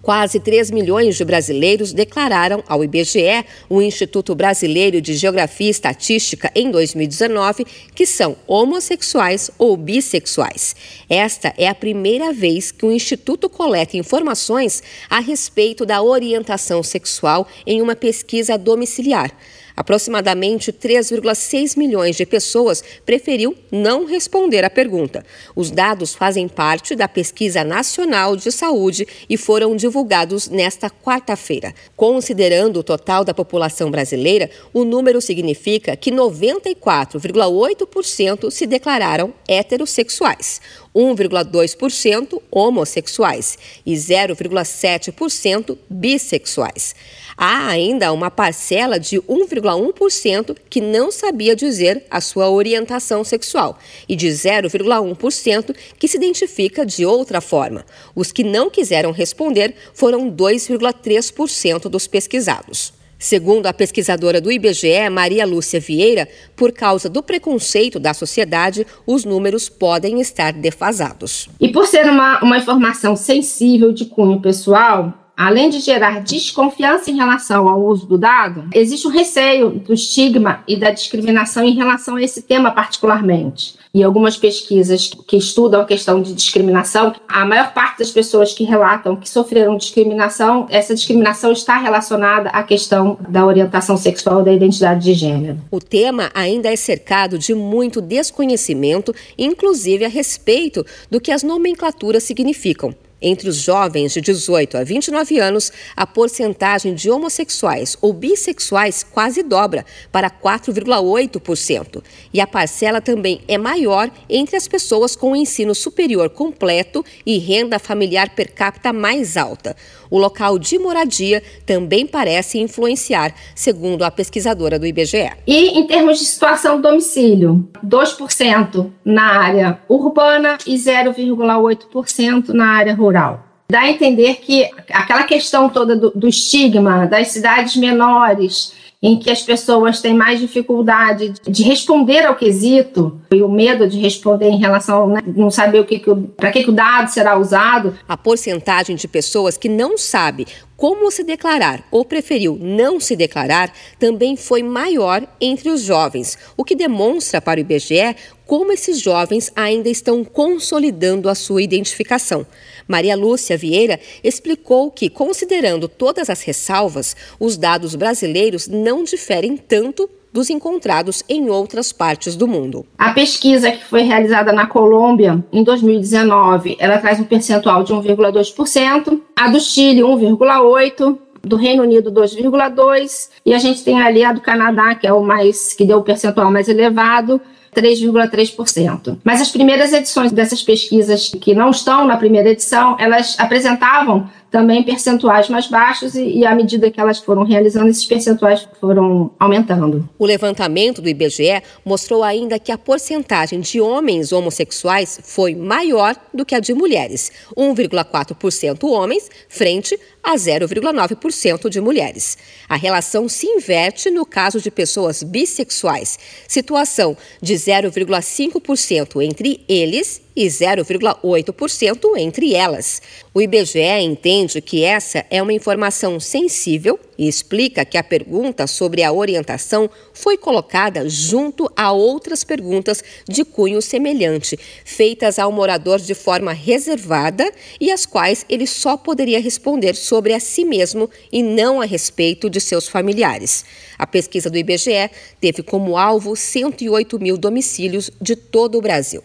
Quase 3 milhões de brasileiros declararam ao IBGE, o Instituto Brasileiro de Geografia e Estatística, em 2019, que são homossexuais ou bissexuais. Esta é a primeira vez que o Instituto coleta informações a respeito da orientação sexual em uma pesquisa domiciliar. Aproximadamente 3,6 milhões de pessoas preferiu não responder à pergunta. Os dados fazem parte da Pesquisa Nacional de Saúde e foram divulgados nesta quarta-feira. Considerando o total da população brasileira, o número significa que 94,8% se declararam heterossexuais. 1,2% homossexuais e 0,7% bissexuais. Há ainda uma parcela de 1,1% que não sabia dizer a sua orientação sexual e de 0,1% que se identifica de outra forma. Os que não quiseram responder foram 2,3% dos pesquisados. Segundo a pesquisadora do IBGE, Maria Lúcia Vieira, por causa do preconceito da sociedade, os números podem estar defasados. E por ser uma, uma informação sensível de cunho pessoal, além de gerar desconfiança em relação ao uso do dado, existe um receio do estigma e da discriminação em relação a esse tema particularmente. E algumas pesquisas que estudam a questão de discriminação, a maior parte das pessoas que relatam que sofreram discriminação, essa discriminação está relacionada à questão da orientação sexual da identidade de gênero. O tema ainda é cercado de muito desconhecimento, inclusive a respeito do que as nomenclaturas significam. Entre os jovens de 18 a 29 anos, a porcentagem de homossexuais ou bissexuais quase dobra, para 4,8%. E a parcela também é maior entre as pessoas com ensino superior completo e renda familiar per capita mais alta. O local de moradia também parece influenciar, segundo a pesquisadora do IBGE. E em termos de situação do domicílio, 2% na área urbana e 0,8% na área rural rural. Dá a entender que aquela questão toda do, do estigma das cidades menores, em que as pessoas têm mais dificuldade de responder ao quesito e o medo de responder em relação né, não saber o que, que para que, que o dado será usado. A porcentagem de pessoas que não sabe como se declarar ou preferiu não se declarar também foi maior entre os jovens, o que demonstra para o IBGE como esses jovens ainda estão consolidando a sua identificação. Maria Lúcia Vieira explicou que, considerando todas as ressalvas, os dados brasileiros não diferem tanto dos encontrados em outras partes do mundo. A pesquisa que foi realizada na Colômbia em 2019, ela traz um percentual de 1,2%, a do Chile 1,8%, do Reino Unido 2,2 e a gente tem ali a do Canadá, que é o mais que deu o percentual mais elevado, 3,3%. Mas as primeiras edições dessas pesquisas que não estão na primeira edição, elas apresentavam também percentuais mais baixos e, e, à medida que elas foram realizando, esses percentuais foram aumentando. O levantamento do IBGE mostrou ainda que a porcentagem de homens homossexuais foi maior do que a de mulheres, 1,4% homens frente a 0,9% de mulheres. A relação se inverte no caso de pessoas bissexuais, situação de 0,5% entre eles e 0,8% entre elas. O IBGE entende que essa é uma informação sensível e explica que a pergunta sobre a orientação foi colocada junto a outras perguntas de cunho semelhante, feitas ao morador de forma reservada e às quais ele só poderia responder sobre a si mesmo e não a respeito de seus familiares. A pesquisa do IBGE teve como alvo 108 mil domicílios de todo o Brasil.